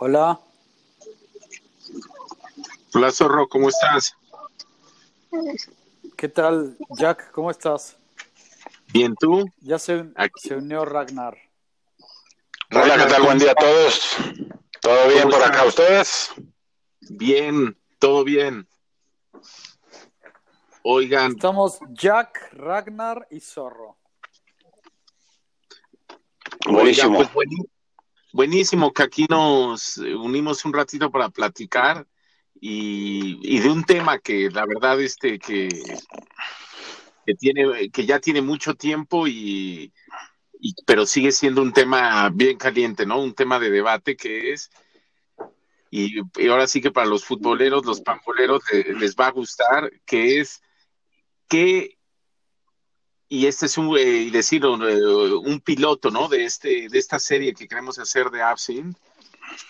Hola. Hola Zorro, ¿cómo estás? ¿Qué tal, Jack? ¿Cómo estás? Bien, ¿tú? Ya se, se unió Ragnar. Hola, ¿qué tal? Buen día a todos. ¿Todo bien por acá ustedes? Bien, todo bien. Oigan. Estamos Jack, Ragnar y Zorro. Buenísimo. Pues buenísimo que aquí nos unimos un ratito para platicar y, de un tema que la verdad este que, tiene que ya tiene mucho tiempo y, pero sigue siendo un tema bien caliente, ¿no? Un tema de debate que es y, ahora sí que para los futboleros, los pamboleros les va a gustar, que es que y este es un eh, decir un, eh, un, piloto, ¿no? De este de esta serie que queremos hacer de Absinthe,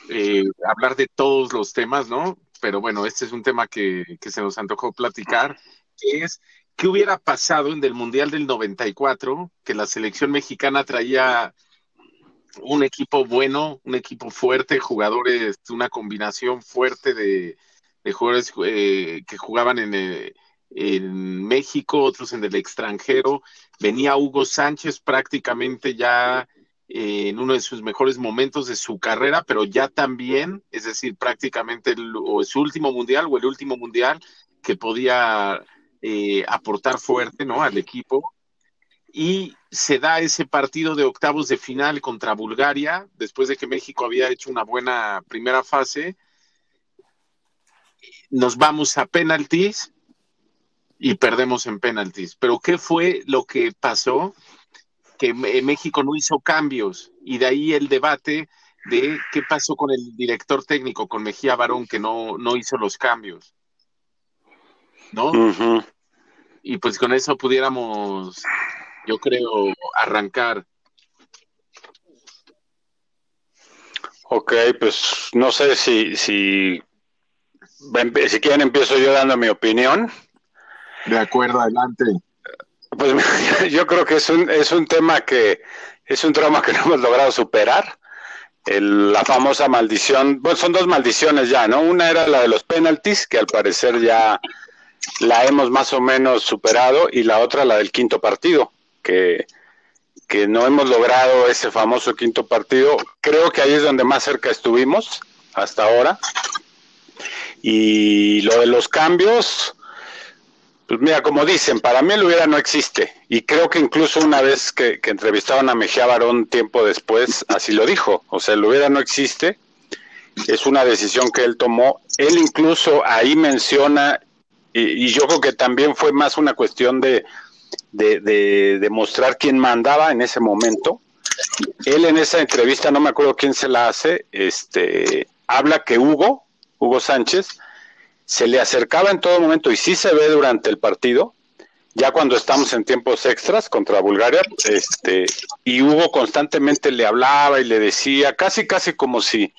eh, hablar de todos los temas, ¿no? pero bueno, este es un tema que, se nos antojó platicar, que es qué hubiera pasado en el Mundial del 94, que la selección mexicana traía un equipo bueno, un equipo fuerte, jugadores, una combinación fuerte de, jugadores eh, que jugaban en, en México, otros en el extranjero. Venía Hugo Sánchez prácticamente ya en uno de sus mejores momentos de su carrera, pero ya también, es decir, prácticamente o su último mundial o el último mundial que podía eh, aportar fuerte ¿no? al equipo. Y se da ese partido de octavos de final contra Bulgaria, después de que México había hecho una buena primera fase. Nos vamos a penaltis y perdemos en penaltis. Pero ¿qué fue lo que pasó? que México no hizo cambios y de ahí el debate de qué pasó con el director técnico, con Mejía Barón, que no, no hizo los cambios. ¿No? Y pues con eso pudiéramos, yo creo, arrancar. Ok, pues no sé si, si, si quieren empiezo yo dando mi opinión. De acuerdo, adelante. Pues yo creo que es un, es un tema que es un trauma que no hemos logrado superar. la famosa maldición, bueno, son dos maldiciones ya, ¿no? Una era la de los penaltis, que al parecer ya la hemos más o menos superado, y la otra la del quinto partido, que, que no hemos logrado ese famoso quinto partido. Creo que ahí es donde más cerca estuvimos hasta ahora. Y lo de los cambios, pues mira, como dicen, para mí el hubiera no existe. Y creo que incluso una vez que, entrevistaron a Mejía Barón tiempo después, así lo dijo. O sea, el hubiera no existe. Es una decisión que él tomó. Él incluso ahí menciona, y, yo creo que también fue más una cuestión de, de, de, mostrar quién mandaba en ese momento. Él en esa entrevista, no me acuerdo quién se la hace, este, habla que Hugo, Hugo Sánchez, se le acercaba en todo momento y sí se ve durante el partido, ya cuando estamos en tiempos extras contra Bulgaria, este, y Hugo constantemente le hablaba y le decía, casi casi como si,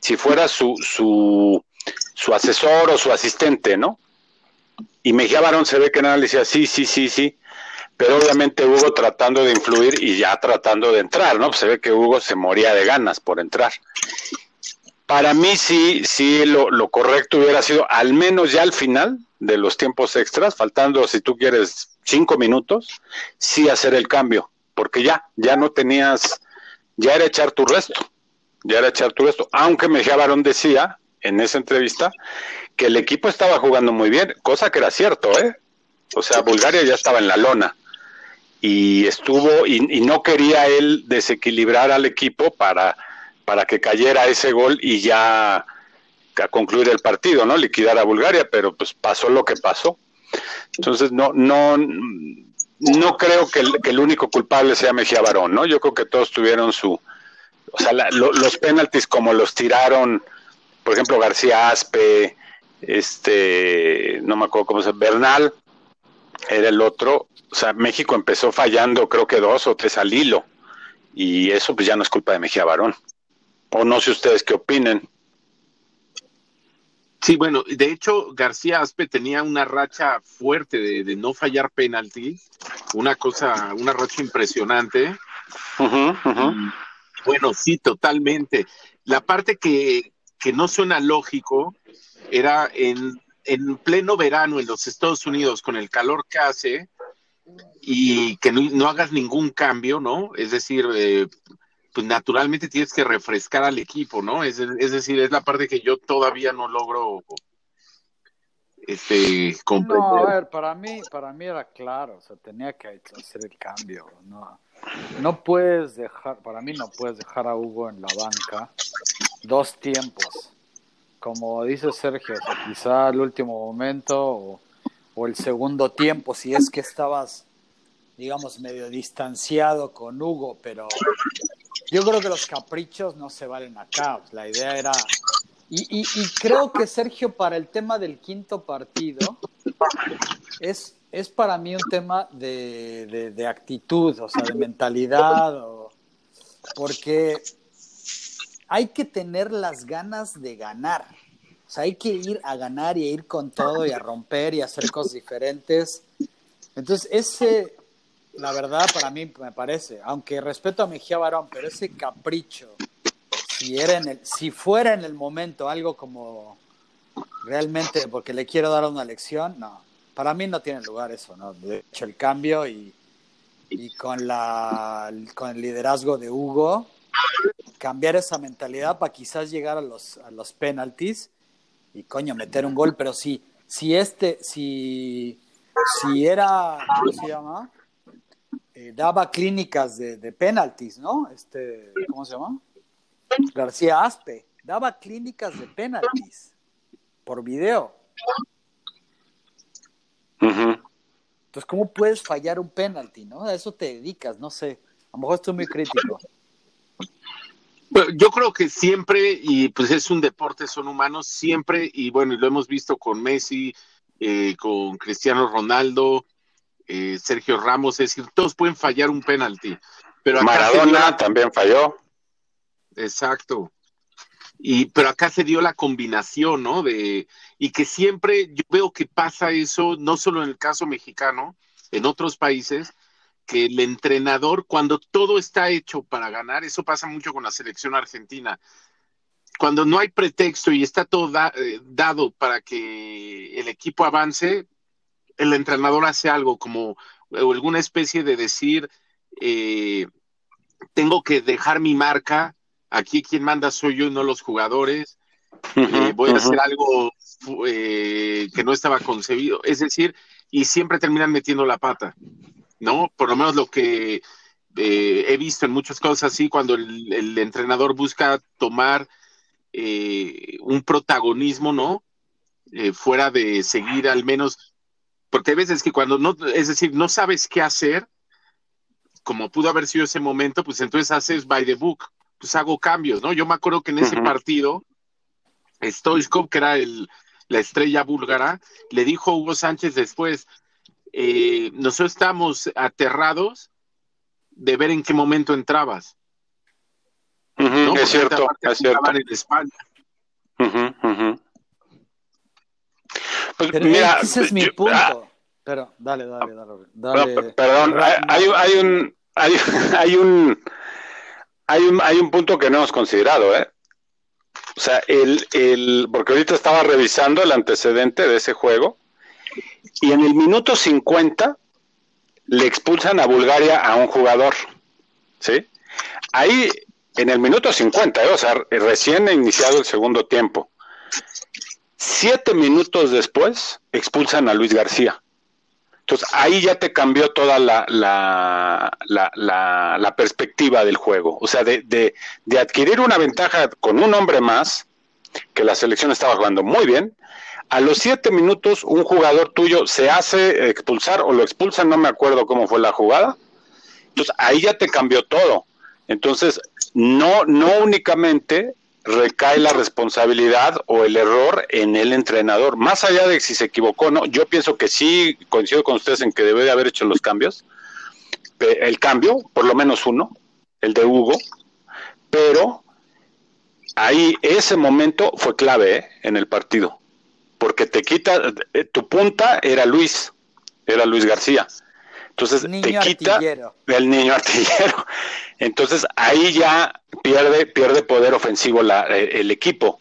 si fuera su, su, su asesor o su asistente, ¿no? Y Mejía Barón se ve que nada le decía, sí, sí, sí, sí, pero obviamente Hugo tratando de influir y ya tratando de entrar, ¿no? se ve que Hugo se moría de ganas por entrar. Para mí sí, sí, lo, correcto hubiera sido al menos ya al final de los tiempos extras, faltando, si tú quieres, cinco minutos, sí hacer el cambio, porque ya, ya no tenías, ya era echar tu resto, ya era echar tu resto. Aunque Mejía Barón decía en esa entrevista que el equipo estaba jugando muy bien, cosa que era cierto, ¿eh? O sea, Bulgaria ya estaba en la lona y estuvo, y, y no quería él desequilibrar al equipo para para que cayera ese gol y ya a concluir el partido, ¿no? Liquidar a Bulgaria, pero pues pasó lo que pasó. Entonces no, no, no creo que el, único culpable sea Mejía Barón, ¿no? Yo creo que todos tuvieron su, o sea, los penaltis como los tiraron, por ejemplo, García Aspe, este, no me acuerdo cómo se Bernal, era el otro, o sea, México empezó fallando creo que dos o tres al hilo, y eso pues ya no es culpa de Mejía Barón. O no sé ustedes qué opinen. Sí, bueno, de hecho, García Aspe tenía una racha fuerte de, no fallar penalti, una cosa, una racha impresionante. Bueno, sí, totalmente. La parte que, que no suena lógico era en, en pleno verano en los Estados Unidos, con el calor que hace, y que no, hagas ningún cambio, ¿no? Es decir, eh, pues naturalmente tienes que refrescar al equipo, ¿no? Es, es, decir, es la parte que yo todavía no logro este comprender. No, a ver, para mí, para mí era claro, o sea, tenía que hacer el cambio, no, no puedes dejar, para mí no puedes dejar a Hugo en la banca dos tiempos, como dice Sergio, quizá el último momento o, o el segundo tiempo, si es que estabas digamos, medio distanciado con Hugo, pero yo creo que los caprichos no se valen acá. La idea era. Y, y, creo que Sergio, para el tema del quinto partido, es, es para mí un tema de, de, actitud, o sea, de mentalidad, porque hay que tener las ganas de ganar. O sea, hay que ir a ganar y a ir con todo y a romper y a hacer cosas diferentes. Entonces, ese, la verdad, para mí me parece, aunque respeto a Mejía Barón, pero ese capricho, si, era en el, si fuera en el momento algo como realmente porque le quiero dar una lección, no, para mí no tiene lugar eso, ¿no? De hecho, el cambio y, y con, la, con el liderazgo de Hugo, cambiar esa mentalidad para quizás llegar a los, a los penalties y coño, meter un gol, pero si, si este, si, si era, ¿cómo se llama? Eh, daba clínicas de, de penaltis, ¿no? Este, ¿cómo se llama? García Aspe, daba clínicas de penaltis por video. Entonces, ¿cómo puedes fallar un penalti, no? A eso te dedicas, no sé. A lo mejor estoy muy crítico. yo creo que siempre, y pues es un deporte, son humanos, siempre, y bueno, y lo hemos visto con Messi, eh, con Cristiano Ronaldo, eh, Sergio Ramos, es decir, todos pueden fallar un penalti. Pero Maradona también falló. Exacto. Y, pero acá se dio la combinación, ¿no? De, y que siempre yo veo que pasa eso, no solo en el caso mexicano, en otros países, que el entrenador, cuando todo está hecho para ganar, eso pasa mucho con la selección argentina, cuando no hay pretexto y está todo eh, dado para que el equipo avance, el entrenador hace algo como alguna especie de decir, eh, tengo que dejar mi marca, aquí quien manda soy yo y no los jugadores, eh, voy a hacer algo eh, que no estaba concebido, es decir, y siempre terminan metiendo la pata, ¿no? Por lo menos lo que he visto en muchas cosas así, cuando el, el entrenador busca tomar un protagonismo, ¿no? fuera de seguir al menos porque hay veces que cuando no, es decir, no sabes qué hacer, como pudo haber sido ese momento, pues entonces haces by the book, pues hago cambios, ¿no? Yo me acuerdo que en ese partido, Stoichkov, que era el, la estrella búlgara, le dijo a Hugo Sánchez después, eh, nosotros estamos aterrados de ver en qué momento entrabas. Es cierto, es cierto. En España. Pues mira, ese es mi punto. Ah, pero dale, dale, dale. perdón, hay, hay, un hay, hay un hay un hay un punto que no hemos considerado, ¿eh? O sea, el, el, porque ahorita estaba revisando el antecedente de ese juego y en el minuto 50 le expulsan a Bulgaria a un jugador, ¿sí? Ahí, en el minuto 50, ¿eh? o sea, recién iniciado el segundo tiempo. Siete minutos después expulsan a Luis García. Entonces ahí ya te cambió toda la, la, la, perspectiva del juego. O sea, de, de, de, adquirir una ventaja con un hombre más, que la selección estaba jugando muy bien, a los siete minutos un jugador tuyo se hace expulsar o lo expulsan, no me acuerdo cómo fue la jugada. Entonces ahí ya te cambió todo. Entonces, no, no únicamente recae la responsabilidad o el error en el entrenador. Más allá de si se equivocó, no, yo pienso que sí coincido con ustedes en que debe de haber hecho los cambios. El cambio, por lo menos uno, el de Hugo, pero ahí ese momento fue clave ¿eh? en el partido, porque te quita, eh, tu punta era Luis, era Luis García. Entonces te quita el niño artillero. Entonces ahí ya pierde, pierde poder ofensivo la, eh, el equipo.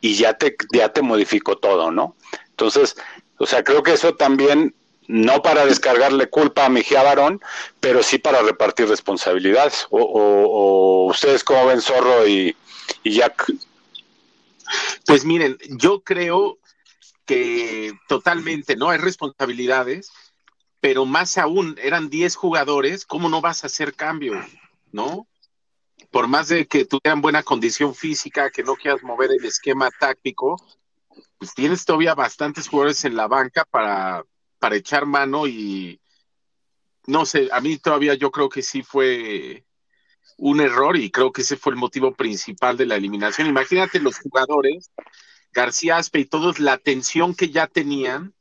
y ya te, ya te modificó todo, ¿no? Entonces, o sea, creo que eso también, no para descargarle culpa a Mejía Barón, pero sí para repartir responsabilidades. O, ustedes cómo ven Zorro y, y Jack. Pues miren, yo creo que totalmente, ¿no? Hay responsabilidades, pero más aún, eran 10 jugadores, ¿cómo no vas a hacer cambio? ¿No? Por más de que tengas buena condición física, que no quieras mover el esquema táctico, pues tienes todavía bastantes jugadores en la banca para, para echar mano y no sé, a mí todavía yo creo que sí fue un error y creo que ese fue el motivo principal de la eliminación. Imagínate los jugadores, García Aspe y todos, la tensión que ya tenían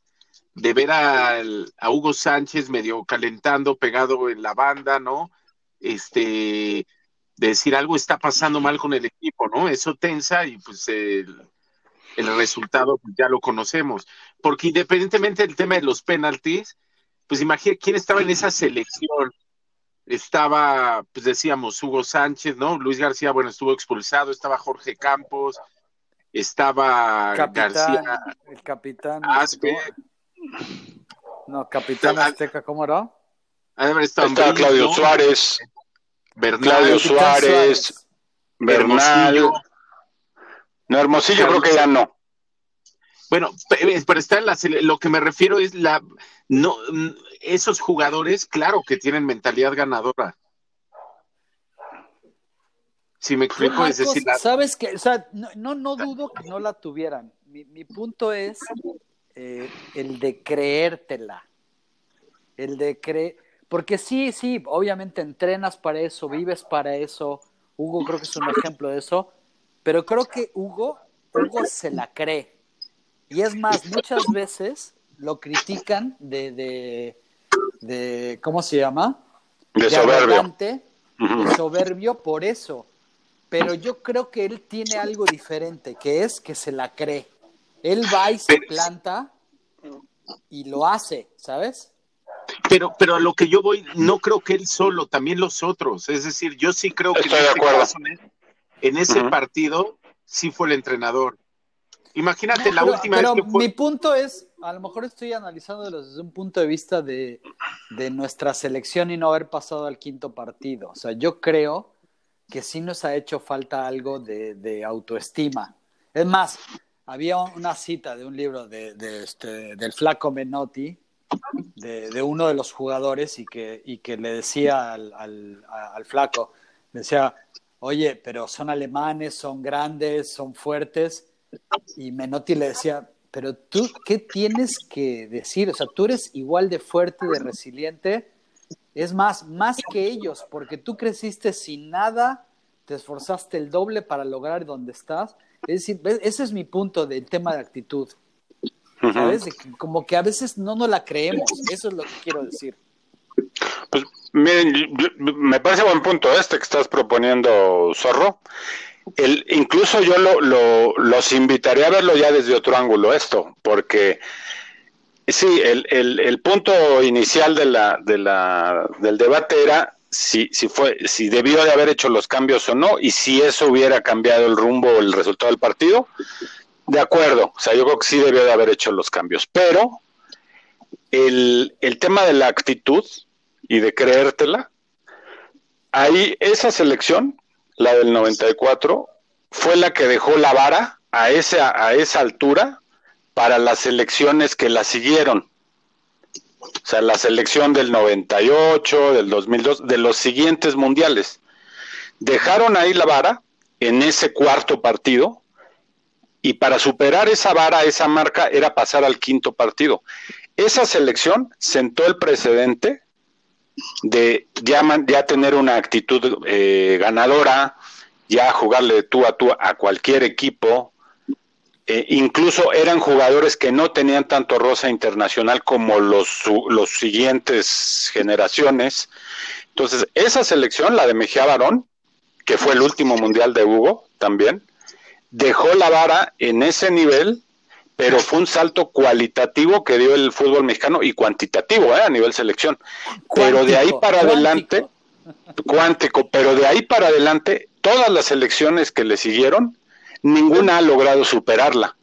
de ver a, Hugo Sánchez medio calentando, pegado en la banda, ¿no? Este, de decir algo está pasando mal con el equipo, ¿no? Eso tensa y pues el, resultado pues, ya lo conocemos. Porque independientemente del tema de los penaltis, pues imagina quién estaba en esa selección. Estaba, pues decíamos, Hugo Sánchez, ¿no? Luis García, bueno, estuvo expulsado, estaba Jorge Campos, estaba García. El capitán. Aspe, no, Capitán Azteca, ¿cómo era? Está Claudio Suárez, Claudio Suárez, Bernal. No, Hermosillo creo que ya no. Bueno, pero está en la lo que me refiero es la no esos jugadores, claro que tienen mentalidad ganadora. Si me explico, es decir, sabes que, o sea, no, no, dudo que no la tuvieran. Mi, mi punto es eh, el de creértela, el de creer, porque sí, sí, obviamente entrenas para eso, vives para eso, Hugo creo que es un ejemplo de eso, pero creo que Hugo, Hugo se la cree. Y es más, muchas veces lo critican de, de, de ¿cómo se llama? De, soberbio. de soberbio por eso. Pero yo creo que él tiene algo diferente, que es que se la cree. Él va y se planta y lo hace, ¿sabes? Pero, pero a lo que yo voy, no creo que él solo, también los otros. Es decir, yo sí creo que en, ese partido sí fue el entrenador. Imagínate la última vez que fue... mi punto es, a lo mejor estoy analizando desde un punto de vista de, de nuestra selección y no haber pasado al quinto partido. O sea, yo creo que sí nos ha hecho falta algo de, de autoestima. Es más, había una cita de un libro de, este, del flaco Menotti, de, uno de los jugadores, y que, y que le decía al, al, flaco, decía, oye, pero son alemanes, son grandes, son fuertes, y Menotti le decía, pero tú, ¿qué tienes que decir? O sea, tú eres igual de fuerte, de resiliente, es más, más que ellos, porque tú creciste sin nada, te esforzaste el doble para lograr donde estás, es decir, ese es mi punto del tema de actitud. ¿Sabes? Como que a veces no nos la creemos. Eso es lo que quiero decir. Pues miren, me parece buen punto este que estás proponiendo, Zorro. El, incluso yo lo, los invitaría a verlo ya desde otro ángulo esto, porque sí, el, el, el punto inicial de la, de la, del debate era si, si, fue, si debió de haber hecho los cambios o no, y si eso hubiera cambiado el rumbo o el resultado del partido, de acuerdo, o sea, yo creo que sí debió de haber hecho los cambios, pero el, el tema de la actitud y de creértela, ahí esa selección, la del 94, fue la que dejó la vara a esa, a esa altura para las elecciones que la siguieron. O sea, la selección del 98, del 2002, de los siguientes mundiales. Dejaron ahí la vara en ese cuarto partido y para superar esa vara, esa marca, era pasar al quinto partido. Esa selección sentó el precedente de ya, ya tener una actitud eh, ganadora, ya jugarle tú a tú a cualquier equipo, eh, incluso eran jugadores que no tenían tanto rosa internacional como los, los siguientes generaciones. Entonces, esa selección, la de Mejía Barón, que fue el último mundial de Hugo también, dejó la vara en ese nivel, pero fue un salto cualitativo que dio el fútbol mexicano y cuantitativo ¿eh? a nivel selección. pero de ahí para adelante, cuántico, pero de ahí para adelante, todas las selecciones que le siguieron ninguna ha logrado superarla.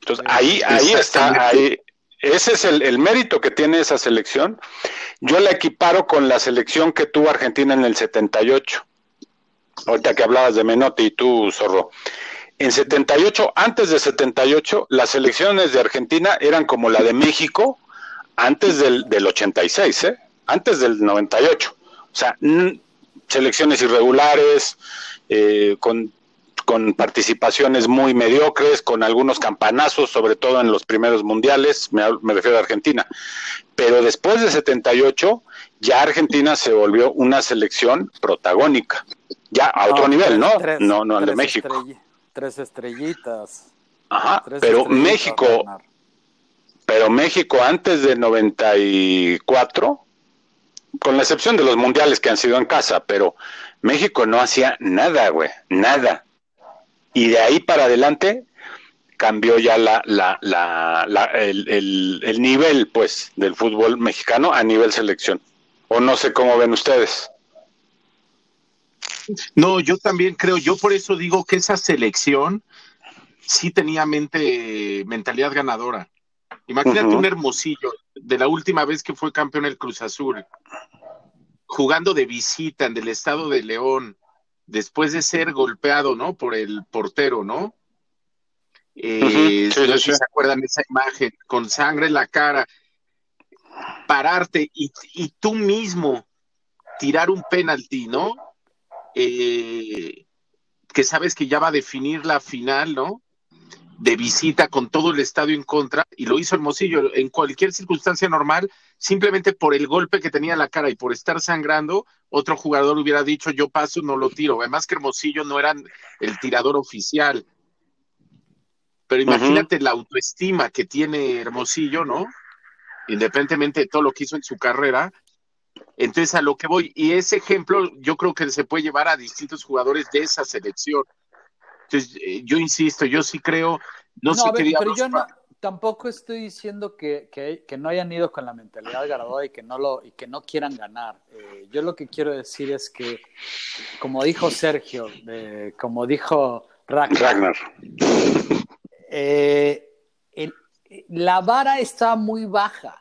Entonces, ahí, ahí está, ahí, ese es el, mérito que tiene esa selección. Yo la equiparo con la selección que tuvo Argentina en el 78. Ahorita que hablabas de Menotti y tú, Zorro. En 78, antes de 78, las selecciones de Argentina eran como la de México antes del, del 86, ¿eh? antes del 98. O sea, selecciones irregulares, eh, con con participaciones muy mediocres, con algunos campanazos, sobre todo en los primeros mundiales, me, refiero a Argentina. Pero después de 78, ya Argentina se volvió una selección protagónica, ya a otro nivel, ¿no? no, no al de México. tres estrellitas. Ajá, pero México, pero México antes de 94, con la excepción de los mundiales que han sido en casa, pero México no hacía nada, güey, nada y de ahí para adelante cambió ya la, la, la, el, el, nivel pues del fútbol mexicano a nivel selección. O no sé cómo ven ustedes. No, yo también creo, yo por eso digo que esa selección sí tenía mente, mentalidad ganadora. Imagínate un hermosillo de la última vez que fue campeón el Cruz Azul, jugando de visita en el estado de León, después de ser golpeado, ¿no? Por el portero, ¿no? Eh, no sé si se acuerdan de esa imagen, con sangre en la cara, pararte y, tú mismo tirar un penalti, ¿no? Eh, que sabes que ya va a definir la final, ¿no? De visita con todo el estadio en contra, y lo hizo Hermosillo. En cualquier circunstancia normal, simplemente por el golpe que tenía en la cara y por estar sangrando, otro jugador hubiera dicho yo paso, no lo tiro. Además que Hermosillo no era el tirador oficial. Pero imagínate la autoestima que tiene Hermosillo, ¿no? Independientemente de todo lo que hizo en su carrera. Entonces, a lo que voy, y ese ejemplo yo creo que se puede llevar a distintos jugadores de esa selección. Entonces, eh, yo insisto, yo sí creo, no, sé qué pero yo no, tampoco estoy diciendo que, no hayan ido con la mentalidad ganadora y que no lo y que no quieran ganar. Eh, yo lo que quiero decir es que, como dijo Sergio, como dijo Ragnar, eh, la vara está muy baja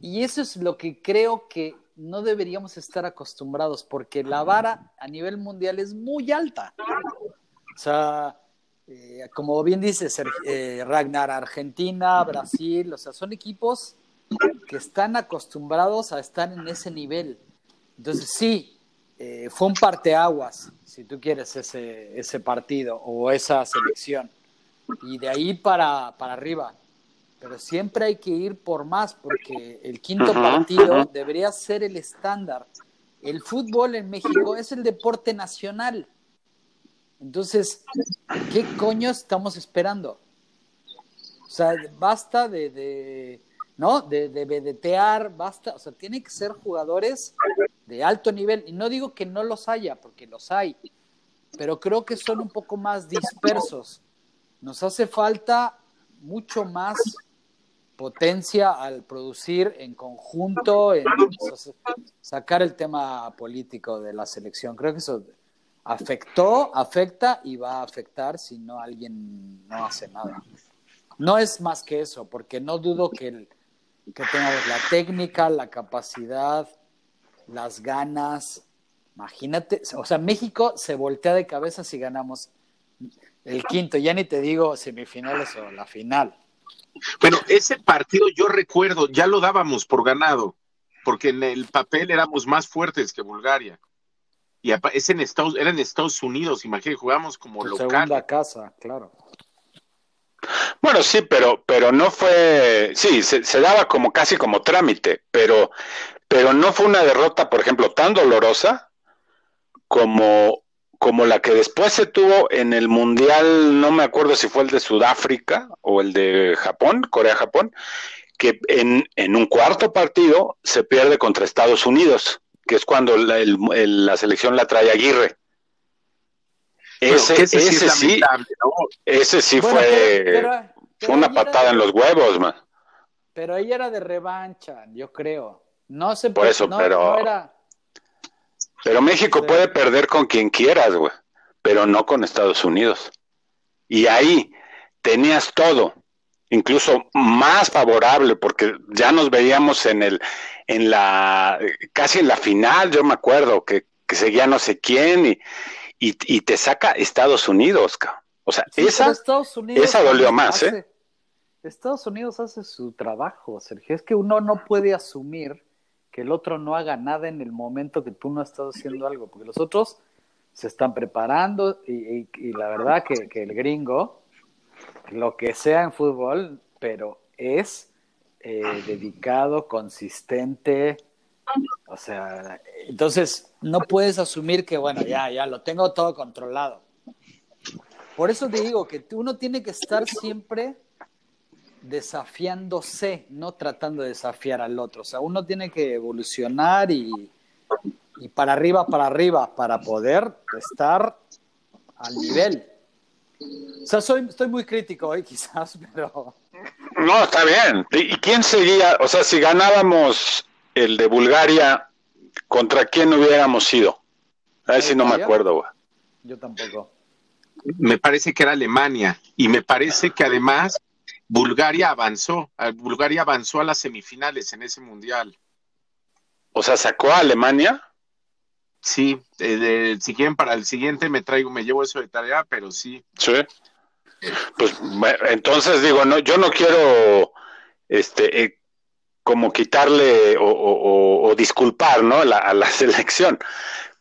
y eso es lo que creo que no deberíamos estar acostumbrados porque la vara a nivel mundial es muy alta. O sea, eh, como bien dice eh, Ragnar, Argentina, Brasil, o sea, son equipos que están acostumbrados a estar en ese nivel. Entonces, sí, eh, fue un parteaguas, si tú quieres, ese, ese partido o esa selección. Y de ahí para, para arriba. Pero siempre hay que ir por más, porque el quinto partido debería ser el estándar. El fútbol en México es el deporte nacional. Entonces, ¿qué coño estamos esperando? O sea, basta de, de ¿no? De, de vedetear, basta, o sea, tiene que ser jugadores de alto nivel. Y no digo que no los haya, porque los hay, pero creo que son un poco más dispersos. Nos hace falta mucho más potencia al producir en conjunto, en sacar el tema político de la selección. Creo que eso afectó, afecta y va a afectar si no alguien no hace nada. No es más que eso, porque no dudo que, el, que tengamos la técnica, la capacidad, las ganas. Imagínate, o sea, México se voltea de cabeza si ganamos el quinto, ya ni te digo semifinales o la final. Bueno, ese partido yo recuerdo, ya lo dábamos por ganado, porque en el papel éramos más fuertes que Bulgaria y es en Estados, era en Estados Unidos, imagínate, jugamos como tu local. Segunda casa, claro. Bueno, sí, pero, pero no fue, sí, se, daba como casi como trámite, pero, pero no fue una derrota, por ejemplo, tan dolorosa como, como la que después se tuvo en el Mundial, no me acuerdo si fue el de Sudáfrica o el de Japón, Corea-Japón, que en, en un cuarto partido se pierde contra Estados Unidos que es cuando la, selección la trae Aguirre. Ese, ese, sí, ese sí fue, una patada en los huevos, man. Pero ella era de revancha, yo creo. No sé por eso, pero Pero México puede perder con quien quieras, güey, pero no con Estados Unidos. Y ahí tenías todo, incluso más favorable, porque ya nos veíamos en el, en la, casi en la final, yo me acuerdo, que, seguía no sé quién, y, y, te saca Estados Unidos, o sea, esa, esa dolió más, ¿eh? Estados Unidos hace su trabajo, Sergio. Es que uno no puede asumir que el otro no haga nada en el momento que tú no estás haciendo algo, porque los otros se están preparando y, la verdad que, el gringo, lo que sea en fútbol, pero es eh, dedicado, consistente, o sea, entonces no puedes asumir que, bueno, ya, ya lo tengo todo controlado. Por eso te digo que uno tiene que estar siempre desafiándose, no tratando de desafiar al otro. O sea, uno tiene que evolucionar y, y para arriba, para arriba, para poder estar al nivel. O sea, soy, estoy muy crítico hoy, quizás, pero. No, está bien. ¿Y quién seguía? O sea, si ganábamos el de Bulgaria, ¿contra quién hubiéramos ido? A ver si no me acuerdo, güey. Yo tampoco. Me parece que era Alemania. Y me parece que además Bulgaria avanzó, Bulgaria avanzó a las semifinales en ese mundial. O sea, sacó a Alemania. Sí, eh, si quieren para el siguiente me traigo, me llevo eso de tarea, pero sí. Sí. Pues entonces digo, no, yo no quiero, este, eh, como quitarle o, disculpar, ¿no? a la selección,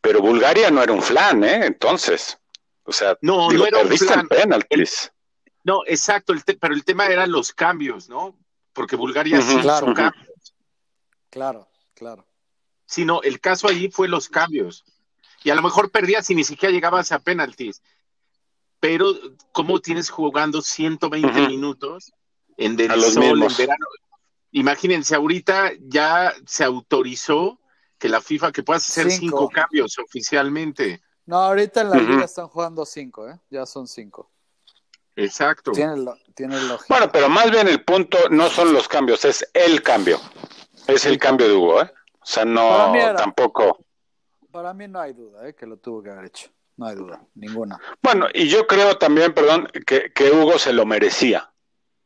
pero Bulgaria no era un flan, ¿eh? Entonces, o sea, no, no era un flan. penaltis. No, exacto, pero el tema eran los cambios, ¿no? Porque Bulgaria sí claro. hizo cambios. Claro, claro. Sí, no, el caso ahí fue los cambios. Y a lo mejor perdías y ni siquiera llegabas a penaltis. Pero, ¿cómo tienes jugando 120 minutos en del sol, en verano? Imagínense, ahorita ya se autorizó que la FIFA que puedas hacer cinco, cambios oficialmente. No, ahorita en la liga están jugando cinco, ¿eh? Ya son cinco. Exacto. Tiene, lógica. Bueno, pero más bien el punto no son los cambios, es el cambio. Es el cambio de Hugo, ¿eh? O sea, no tampoco. Para mí no hay duda, ¿eh? Que lo tuvo que haber hecho. No hay duda, ninguna. Bueno, y yo creo también, perdón, que, que Hugo se lo merecía.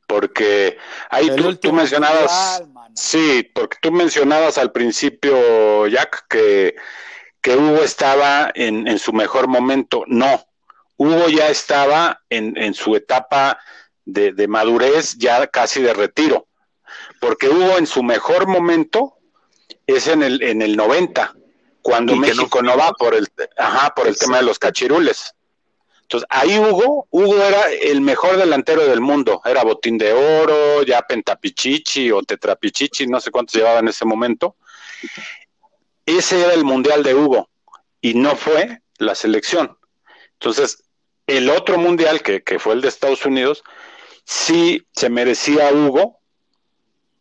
Porque ahí tú, mencionabas. sí, porque tú mencionabas al principio, Jack, que, que Hugo estaba en, en su mejor momento. No, Hugo ya estaba en, su etapa de, madurez, ya casi de retiro, porque Hugo en su mejor momento es en el, en el 90, cuando México no, va por el, ajá, por el tema de los cachirules. Entonces, ahí Hugo, Hugo era el mejor delantero del mundo, era botín de oro, ya pentapichichi o tetrapichichi, no sé cuántos llevaba en ese momento. Ese era el mundial de Hugo y no fue la selección. Entonces, el otro mundial, que, fue el de Estados Unidos, sí se merecía Hugo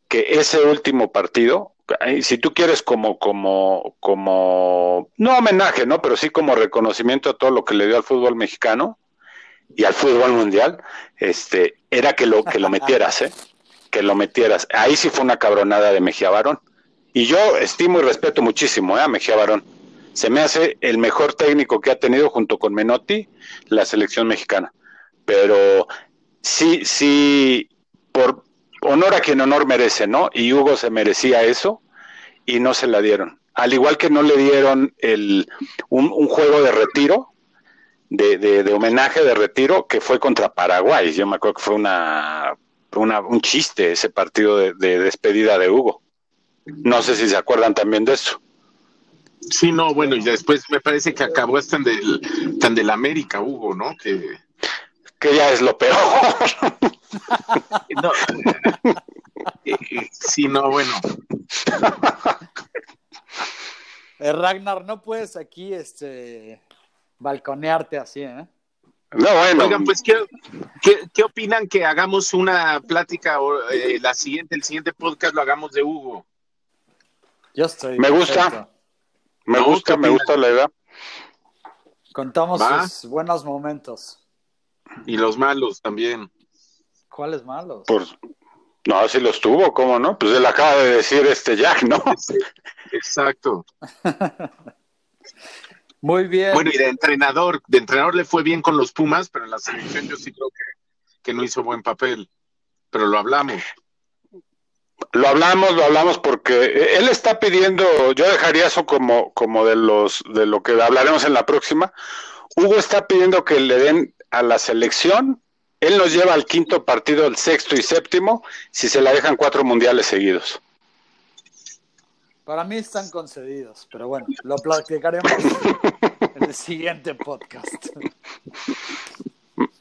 que ese último partido, si tú quieres como, como, como, no homenaje, ¿no? Pero sí como reconocimiento a todo lo que le dio al fútbol mexicano y al fútbol mundial, este, era que lo, que lo metieras, ¿eh? Que lo metieras. Ahí sí fue una cabronada de Mejía Barón. Y yo estimo y respeto muchísimo ¿eh? a Mejía Barón se me hace el mejor técnico que ha tenido junto con Menotti la selección mexicana. Pero sí, sí, por honor a quien honor merece, ¿no? Y Hugo se merecía eso y no se la dieron. Al igual que no le dieron el, un, juego de retiro, de, de, homenaje de retiro, que fue contra Paraguay. Yo me acuerdo que fue una, una un chiste ese partido de, de despedida de Hugo. No sé si se acuerdan también de eso. Sí, no, bueno, y después me parece que acabó tan del, tan del América, Hugo, ¿no? Que, que ya es lo peor. no, eh, eh, sí, no, bueno. Eh, Ragnar, no puedes aquí este balconearte así, ¿eh? No, bueno. Oigan, pues, ¿qué, qué, opinan que hagamos una plática, o, la siguiente, el siguiente podcast lo hagamos de Hugo? Yo estoy. Me gusta. Me gusta, me gusta la idea. Contamos sus buenos momentos. Y los malos también. ¿Cuáles malos? Pues, no, si los tuvo, ¿cómo no? Pues él acaba de decir este Jack, ¿no? exacto. Muy bien. Bueno, y de entrenador, de entrenador le fue bien con los Pumas, pero en la selección yo sí creo que, que no hizo buen papel. Pero lo hablamos. Lo hablamos, lo hablamos porque él está pidiendo, yo dejaría eso como, como de los, de lo que hablaremos en la próxima. Hugo está pidiendo que le den a la selección, él nos lleva al quinto partido, el sexto y séptimo, si se la dejan cuatro mundiales seguidos. Para mí están concedidos, pero bueno, lo platicaremos en el siguiente podcast.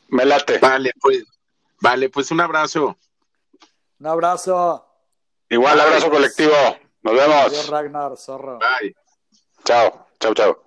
Me late. Vale, pues, vale, pues un abrazo. Un abrazo. Igual, abrazo colectivo. Nos vemos. Adiós, Ragnar, zorro. Bye. Chao, chao, chao.